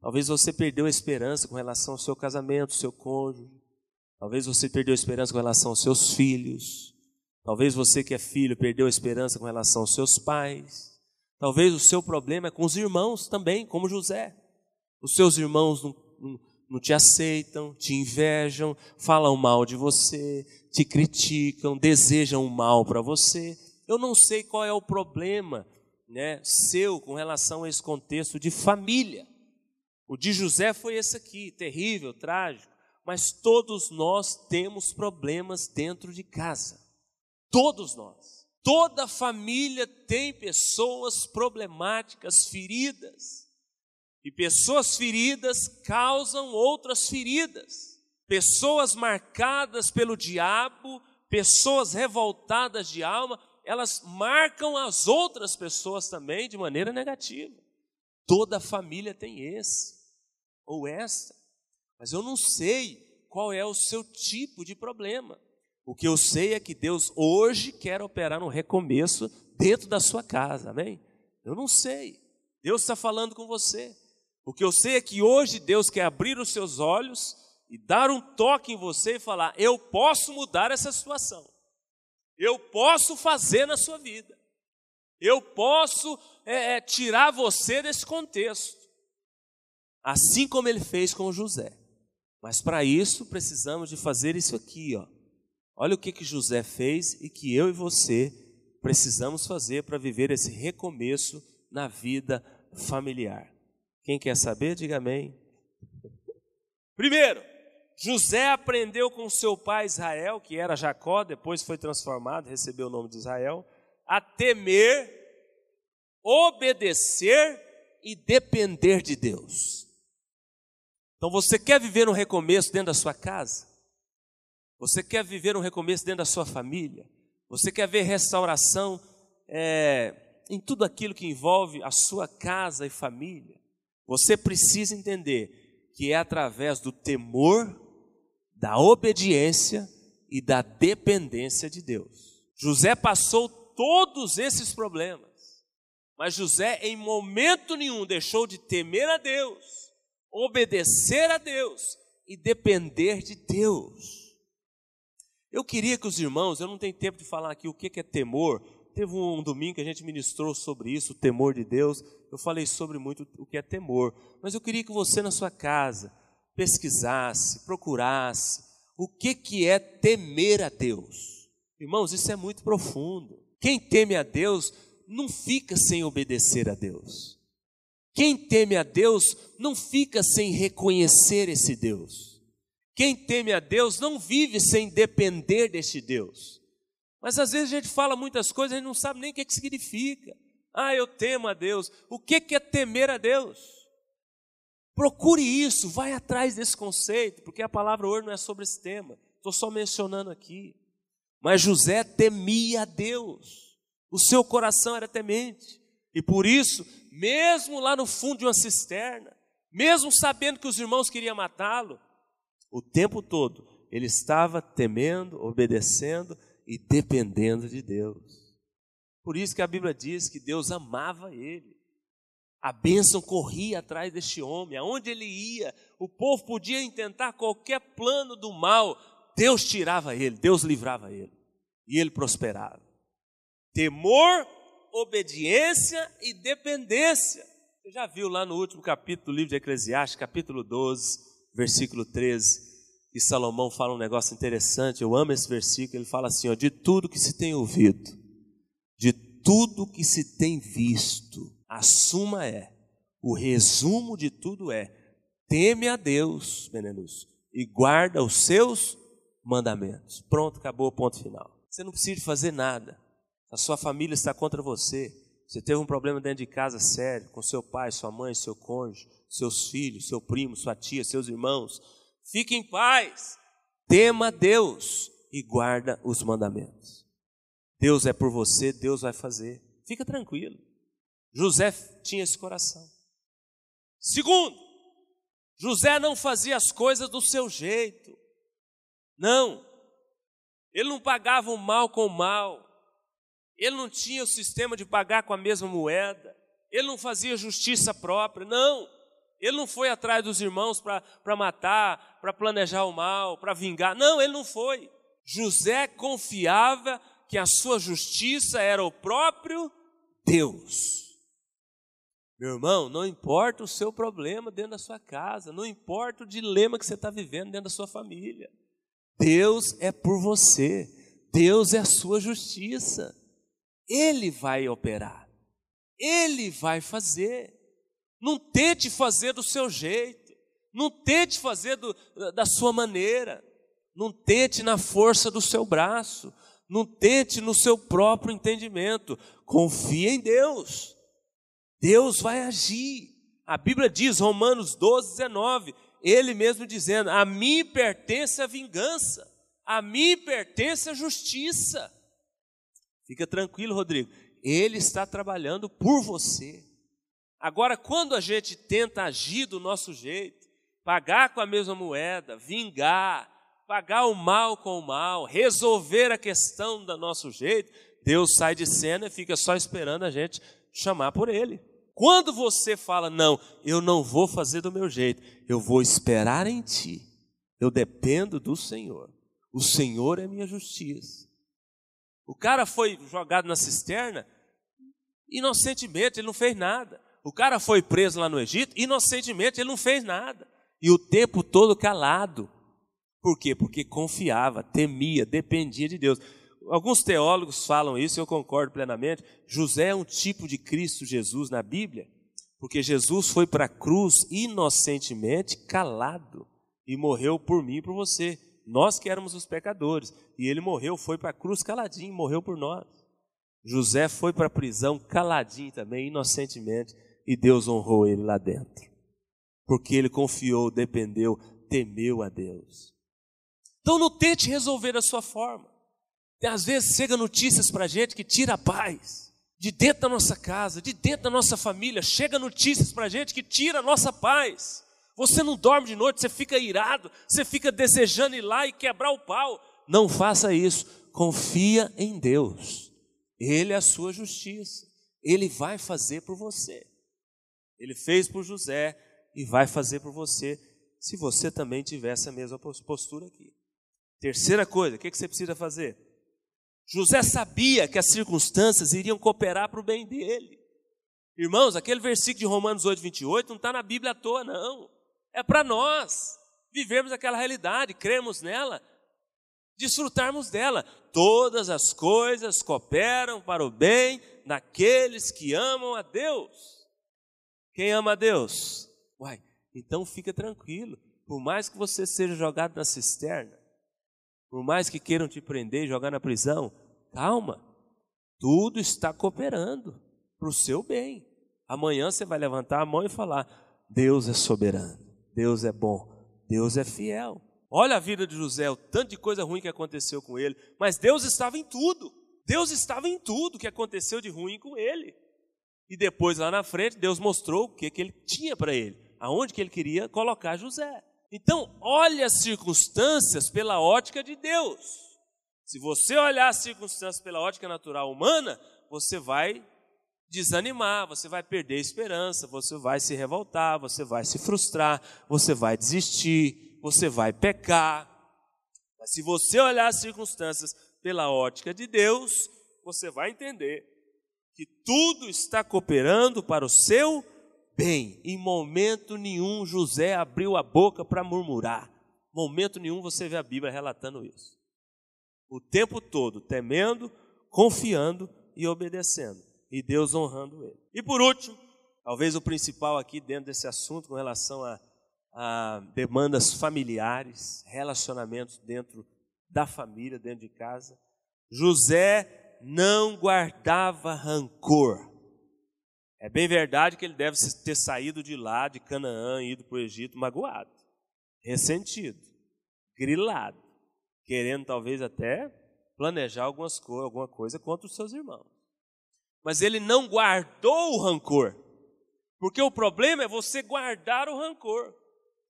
Talvez você perdeu a esperança com relação ao seu casamento, seu cônjuge. Talvez você perdeu a esperança com relação aos seus filhos. Talvez você que é filho perdeu a esperança com relação aos seus pais. Talvez o seu problema é com os irmãos também, como José. Os seus irmãos não, não, não te aceitam, te invejam, falam mal de você, te criticam, desejam o mal para você. Eu não sei qual é o problema né, seu com relação a esse contexto de família. O de José foi esse aqui, terrível, trágico, mas todos nós temos problemas dentro de casa. Todos nós. Toda família tem pessoas problemáticas, feridas. E pessoas feridas causam outras feridas. Pessoas marcadas pelo diabo, pessoas revoltadas de alma, elas marcam as outras pessoas também de maneira negativa. Toda família tem esse ou essa. Mas eu não sei qual é o seu tipo de problema. O que eu sei é que Deus hoje quer operar um recomeço dentro da sua casa, amém? Eu não sei. Deus está falando com você. O que eu sei é que hoje Deus quer abrir os seus olhos e dar um toque em você e falar: eu posso mudar essa situação. Eu posso fazer na sua vida. Eu posso é, é, tirar você desse contexto assim como ele fez com José. Mas para isso precisamos de fazer isso aqui, ó. Olha o que que José fez e que eu e você precisamos fazer para viver esse recomeço na vida familiar. Quem quer saber, diga amém. Primeiro, José aprendeu com seu pai Israel, que era Jacó, depois foi transformado, recebeu o nome de Israel, a temer, obedecer e depender de Deus. Então você quer viver um recomeço dentro da sua casa? Você quer viver um recomeço dentro da sua família? Você quer ver restauração é, em tudo aquilo que envolve a sua casa e família? Você precisa entender que é através do temor, da obediência e da dependência de Deus. José passou todos esses problemas, mas José em momento nenhum deixou de temer a Deus obedecer a Deus e depender de Deus. Eu queria que os irmãos, eu não tenho tempo de falar aqui o que é temor. Teve um domingo que a gente ministrou sobre isso, o temor de Deus. Eu falei sobre muito o que é temor. Mas eu queria que você na sua casa pesquisasse, procurasse o que, que é temer a Deus. Irmãos, isso é muito profundo. Quem teme a Deus não fica sem obedecer a Deus. Quem teme a Deus não fica sem reconhecer esse Deus. Quem teme a Deus não vive sem depender deste Deus. Mas às vezes a gente fala muitas coisas e não sabe nem o que, que significa. Ah, eu temo a Deus. O que é temer a Deus? Procure isso, vai atrás desse conceito, porque a palavra hoje não é sobre esse tema. Estou só mencionando aqui. Mas José temia a Deus. O seu coração era temente. E por isso mesmo lá no fundo de uma cisterna, mesmo sabendo que os irmãos queriam matá-lo, o tempo todo ele estava temendo, obedecendo e dependendo de Deus. Por isso que a Bíblia diz que Deus amava ele. A bênção corria atrás deste homem, aonde ele ia, o povo podia intentar qualquer plano do mal, Deus tirava ele, Deus livrava ele, e ele prosperava. Temor obediência e dependência. Você já viu lá no último capítulo do livro de Eclesiastes, capítulo 12, versículo 13, que Salomão fala um negócio interessante. Eu amo esse versículo. Ele fala assim: ó, de tudo que se tem ouvido, de tudo que se tem visto, a suma é, o resumo de tudo é: teme a Deus, Benelus, e guarda os seus mandamentos. Pronto, acabou o ponto final. Você não precisa fazer nada a sua família está contra você, você teve um problema dentro de casa sério, com seu pai, sua mãe, seu cônjuge, seus filhos, seu primo, sua tia, seus irmãos, fique em paz, tema Deus e guarda os mandamentos. Deus é por você, Deus vai fazer. Fica tranquilo. José tinha esse coração. Segundo, José não fazia as coisas do seu jeito. Não. ele não pagava o mal com o mal, ele não tinha o sistema de pagar com a mesma moeda, ele não fazia justiça própria, não. Ele não foi atrás dos irmãos para matar, para planejar o mal, para vingar. Não, ele não foi. José confiava que a sua justiça era o próprio Deus. Meu irmão, não importa o seu problema dentro da sua casa, não importa o dilema que você está vivendo dentro da sua família. Deus é por você, Deus é a sua justiça. Ele vai operar, Ele vai fazer. Não tente fazer do seu jeito, não tente fazer do, da sua maneira, não tente na força do seu braço, não tente no seu próprio entendimento. Confie em Deus. Deus vai agir. A Bíblia diz, Romanos 12, 19, ele mesmo dizendo: A mim pertence a vingança, a mim pertence a justiça. Fica tranquilo, Rodrigo, ele está trabalhando por você. Agora, quando a gente tenta agir do nosso jeito, pagar com a mesma moeda, vingar, pagar o mal com o mal, resolver a questão do nosso jeito, Deus sai de cena e fica só esperando a gente chamar por ele. Quando você fala, não, eu não vou fazer do meu jeito, eu vou esperar em ti, eu dependo do Senhor, o Senhor é minha justiça. O cara foi jogado na cisterna, inocentemente, ele não fez nada. O cara foi preso lá no Egito, inocentemente, ele não fez nada. E o tempo todo calado. Por quê? Porque confiava, temia, dependia de Deus alguns teólogos falam isso, eu concordo plenamente. José é um tipo de Cristo Jesus na Bíblia, porque Jesus foi para a cruz inocentemente calado e morreu por mim e por você. Nós que éramos os pecadores, e ele morreu, foi para a cruz caladinho, morreu por nós. José foi para a prisão caladinho também, inocentemente, e Deus honrou ele lá dentro. Porque ele confiou, dependeu, temeu a Deus. Então não tente resolver da sua forma. Às vezes chega notícias para a gente que tira a paz. De dentro da nossa casa, de dentro da nossa família, chega notícias para a gente que tira a nossa paz. Você não dorme de noite, você fica irado, você fica desejando ir lá e quebrar o pau. Não faça isso. Confia em Deus. Ele é a sua justiça. Ele vai fazer por você. Ele fez por José e vai fazer por você, se você também tiver essa mesma postura aqui. Terceira coisa, o que você precisa fazer? José sabia que as circunstâncias iriam cooperar para o bem dele. Irmãos, aquele versículo de Romanos 8, 28 não está na Bíblia à toa, não. É para nós vivermos aquela realidade, cremos nela, desfrutarmos dela. Todas as coisas cooperam para o bem daqueles que amam a Deus. Quem ama a Deus? Uai, então fica tranquilo. Por mais que você seja jogado na cisterna, por mais que queiram te prender e jogar na prisão, calma, tudo está cooperando para o seu bem. Amanhã você vai levantar a mão e falar: Deus é soberano, Deus é bom, Deus é fiel. Olha a vida de José, o tanto de coisa ruim que aconteceu com ele, mas Deus estava em tudo. Deus estava em tudo que aconteceu de ruim com ele. E depois lá na frente, Deus mostrou o que, que ele tinha para ele, aonde que ele queria colocar José. Então, olhe as circunstâncias pela ótica de Deus. Se você olhar as circunstâncias pela ótica natural humana, você vai desanimar, você vai perder a esperança, você vai se revoltar, você vai se frustrar, você vai desistir, você vai pecar. Mas se você olhar as circunstâncias pela ótica de Deus, você vai entender que tudo está cooperando para o seu bem. Em momento nenhum José abriu a boca para murmurar. Momento nenhum você vê a Bíblia relatando isso. O tempo todo temendo, confiando e obedecendo. E Deus honrando ele. E por último, talvez o principal aqui dentro desse assunto com relação a, a demandas familiares, relacionamentos dentro da família, dentro de casa. José não guardava rancor. É bem verdade que ele deve ter saído de lá, de Canaã, ido para o Egito magoado, ressentido, grilado, querendo talvez até planejar algumas co alguma coisa contra os seus irmãos. Mas ele não guardou o rancor, porque o problema é você guardar o rancor.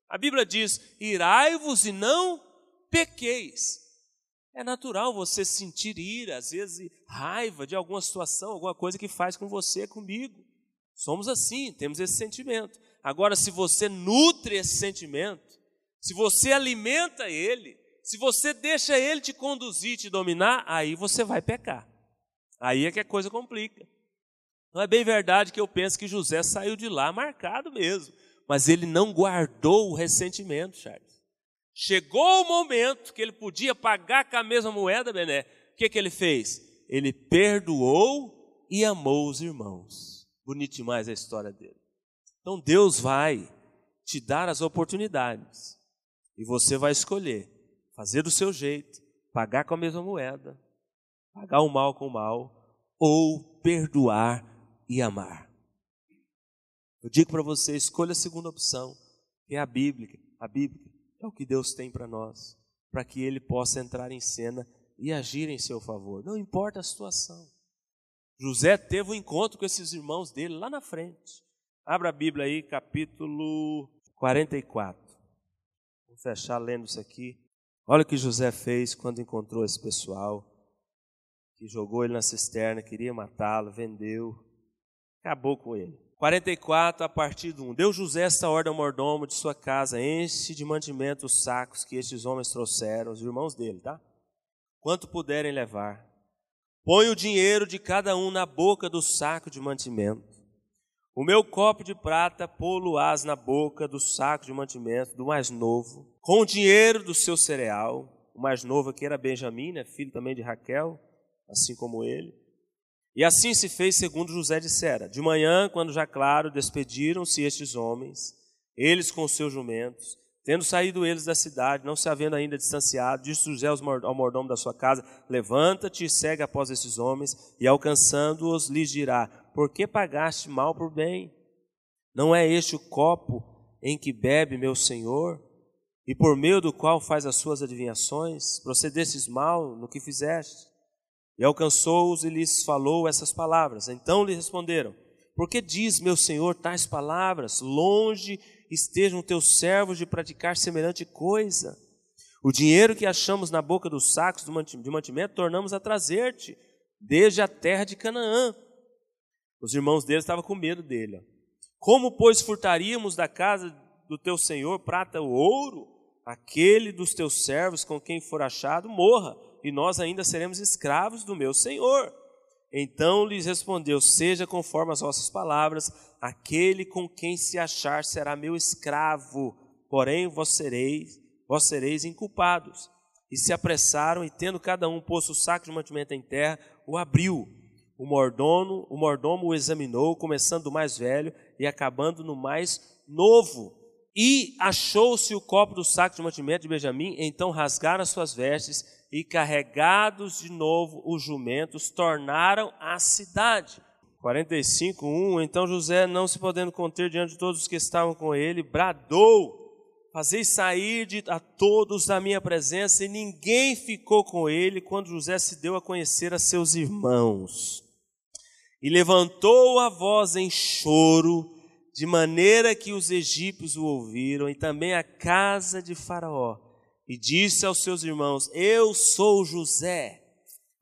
A Bíblia diz: irai-vos e não pequeis. É natural você sentir ira, às vezes raiva de alguma situação, alguma coisa que faz com você, comigo. Somos assim, temos esse sentimento. Agora, se você nutre esse sentimento, se você alimenta ele, se você deixa ele te conduzir, te dominar, aí você vai pecar. Aí é que a coisa complica. Não é bem verdade que eu penso que José saiu de lá marcado mesmo, mas ele não guardou o ressentimento, Charles. Chegou o momento que ele podia pagar com a mesma moeda, Bené. O que, que ele fez? Ele perdoou e amou os irmãos. Bonito demais a história dele. Então Deus vai te dar as oportunidades. E você vai escolher fazer do seu jeito, pagar com a mesma moeda, pagar o mal com o mal, ou perdoar e amar. Eu digo para você, escolha a segunda opção, que é a Bíblia, a Bíblia é o que Deus tem para nós, para que Ele possa entrar em cena e agir em seu favor, não importa a situação. José teve um encontro com esses irmãos dele lá na frente. Abra a Bíblia aí, capítulo 44. Vou fechar lendo isso aqui. Olha o que José fez quando encontrou esse pessoal, que jogou ele na cisterna, queria matá-lo, vendeu, acabou com ele. 44, a partir do 1. Deu José esta ordem ao mordomo de sua casa: enche de mantimento os sacos que estes homens trouxeram, os irmãos dele, tá? Quanto puderem levar. Põe o dinheiro de cada um na boca do saco de mantimento. O meu copo de prata pô-lo-ás na boca do saco de mantimento do mais novo, com o dinheiro do seu cereal. O mais novo aqui era Benjamim, né, filho também de Raquel, assim como ele. E assim se fez segundo José dissera. De manhã, quando já claro, despediram-se estes homens, eles com seus jumentos, tendo saído eles da cidade, não se havendo ainda distanciado, disse José ao mordomo da sua casa: Levanta-te e segue após esses homens, e alcançando-os, lhes dirá: Por que pagaste mal por bem? Não é este o copo em que bebe meu senhor? E por meio do qual faz as suas adivinhações? Procedestes mal no que fizeste? E alcançou-os e lhes falou essas palavras. Então lhe responderam: Por que diz meu senhor tais palavras? Longe estejam teus servos de praticar semelhante coisa. O dinheiro que achamos na boca dos sacos de mantimento tornamos a trazer-te, desde a terra de Canaã. Os irmãos dele estavam com medo dele. Como, pois, furtaríamos da casa do teu senhor prata ou ouro? Aquele dos teus servos com quem for achado morra e nós ainda seremos escravos do meu senhor. Então lhes respondeu: Seja conforme as vossas palavras, aquele com quem se achar será meu escravo, porém vós sereis, vós sereis inculpados. E se apressaram, e tendo cada um posto o saco de mantimento em terra, o abriu. O mordomo, o mordomo o examinou, começando do mais velho e acabando no mais novo. E achou-se o copo do saco de mantimento de Benjamim, então rasgaram as suas vestes e carregados de novo os jumentos, tornaram a cidade. 45, 1. Então José, não se podendo conter diante de todos os que estavam com ele, bradou: Fazei sair de, a todos da minha presença, e ninguém ficou com ele quando José se deu a conhecer a seus irmãos. E levantou a voz em choro, de maneira que os egípcios o ouviram, e também a casa de Faraó e disse aos seus irmãos: Eu sou José.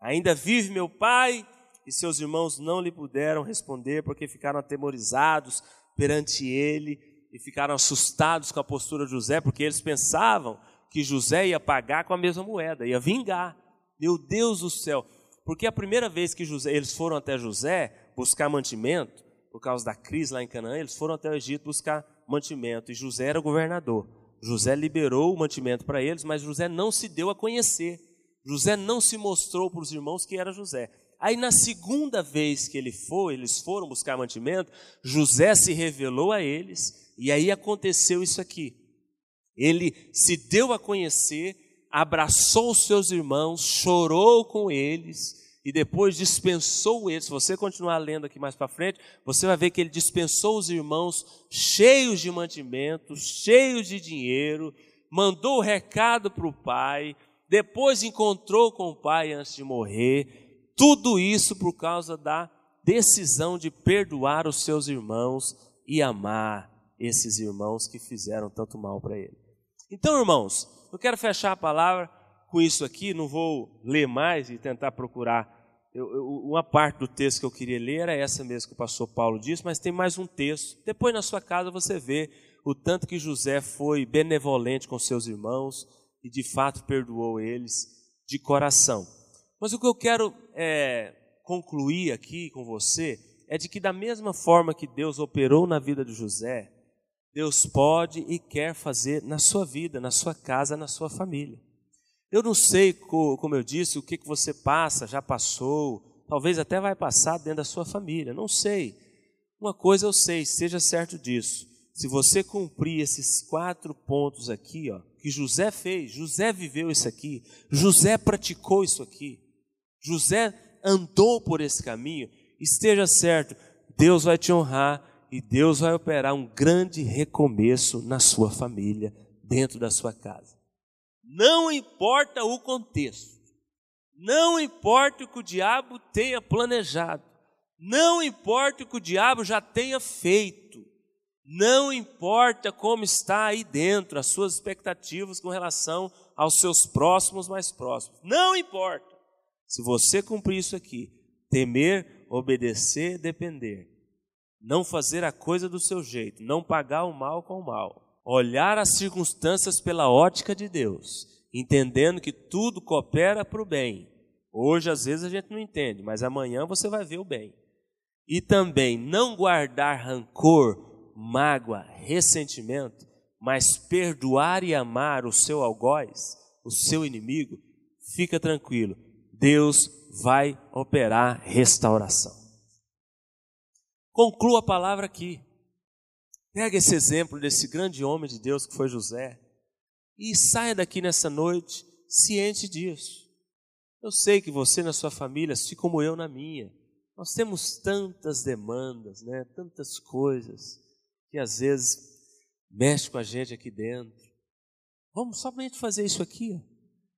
Ainda vive meu pai? E seus irmãos não lhe puderam responder, porque ficaram atemorizados perante ele e ficaram assustados com a postura de José, porque eles pensavam que José ia pagar com a mesma moeda, ia vingar. Meu Deus do céu! Porque a primeira vez que José, eles foram até José buscar mantimento, por causa da crise lá em Canaã, eles foram até o Egito buscar mantimento, e José era o governador. José liberou o mantimento para eles, mas José não se deu a conhecer. José não se mostrou para os irmãos que era José. Aí na segunda vez que ele foi, eles foram buscar mantimento, José se revelou a eles, e aí aconteceu isso aqui. Ele se deu a conhecer, abraçou os seus irmãos, chorou com eles, e depois dispensou eles. Se você continuar lendo aqui mais para frente, você vai ver que ele dispensou os irmãos cheios de mantimentos, cheios de dinheiro, mandou o recado para o pai, depois encontrou com o pai antes de morrer. Tudo isso por causa da decisão de perdoar os seus irmãos e amar esses irmãos que fizeram tanto mal para ele. Então, irmãos, eu quero fechar a palavra com isso aqui, não vou ler mais e tentar procurar. Eu, eu, uma parte do texto que eu queria ler era essa mesmo que o pastor Paulo disse, mas tem mais um texto. Depois na sua casa você vê o tanto que José foi benevolente com seus irmãos e de fato perdoou eles de coração. Mas o que eu quero é, concluir aqui com você é de que, da mesma forma que Deus operou na vida de José, Deus pode e quer fazer na sua vida, na sua casa, na sua família. Eu não sei, como eu disse, o que você passa, já passou, talvez até vai passar dentro da sua família, não sei. Uma coisa eu sei, seja certo disso. Se você cumprir esses quatro pontos aqui, ó, que José fez, José viveu isso aqui, José praticou isso aqui, José andou por esse caminho, esteja certo, Deus vai te honrar e Deus vai operar um grande recomeço na sua família, dentro da sua casa. Não importa o contexto, não importa o que o diabo tenha planejado, não importa o que o diabo já tenha feito, não importa como está aí dentro, as suas expectativas com relação aos seus próximos mais próximos, não importa. Se você cumprir isso aqui, temer, obedecer, depender, não fazer a coisa do seu jeito, não pagar o mal com o mal, olhar as circunstâncias pela ótica de Deus, entendendo que tudo coopera para o bem. Hoje, às vezes, a gente não entende, mas amanhã você vai ver o bem. E também não guardar rancor, mágoa, ressentimento, mas perdoar e amar o seu algoz, o seu inimigo, fica tranquilo, Deus vai operar restauração. Conclua a palavra aqui. Pega esse exemplo desse grande homem de Deus que foi José e saia daqui nessa noite ciente disso. Eu sei que você na sua família, assim como eu na minha, nós temos tantas demandas, né? tantas coisas que às vezes mexe com a gente aqui dentro. Vamos somente fazer isso aqui. Ó.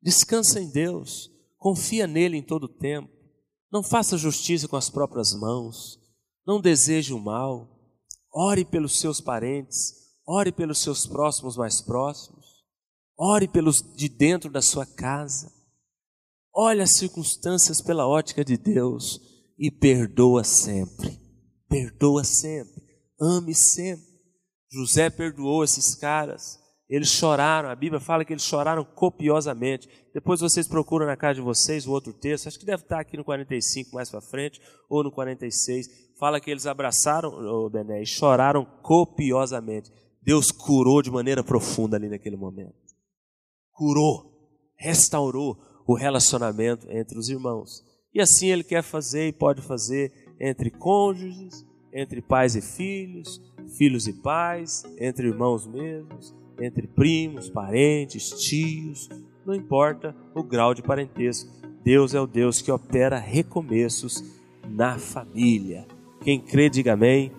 Descansa em Deus. Confia nele em todo o tempo. Não faça justiça com as próprias mãos. Não deseje o mal. Ore pelos seus parentes. Ore pelos seus próximos mais próximos. Ore pelos de dentro da sua casa. Olhe as circunstâncias pela ótica de Deus e perdoa sempre. Perdoa sempre. Ame sempre. José perdoou esses caras. Eles choraram, a Bíblia fala que eles choraram copiosamente. Depois vocês procuram na casa de vocês o outro texto, acho que deve estar aqui no 45 mais para frente, ou no 46. Fala que eles abraçaram o Bené e choraram copiosamente. Deus curou de maneira profunda ali naquele momento. Curou, restaurou o relacionamento entre os irmãos. E assim ele quer fazer e pode fazer entre cônjuges, entre pais e filhos, filhos e pais, entre irmãos mesmos entre primos, parentes, tios, não importa o grau de parentesco. Deus é o Deus que opera recomeços na família. Quem crê, diga amém.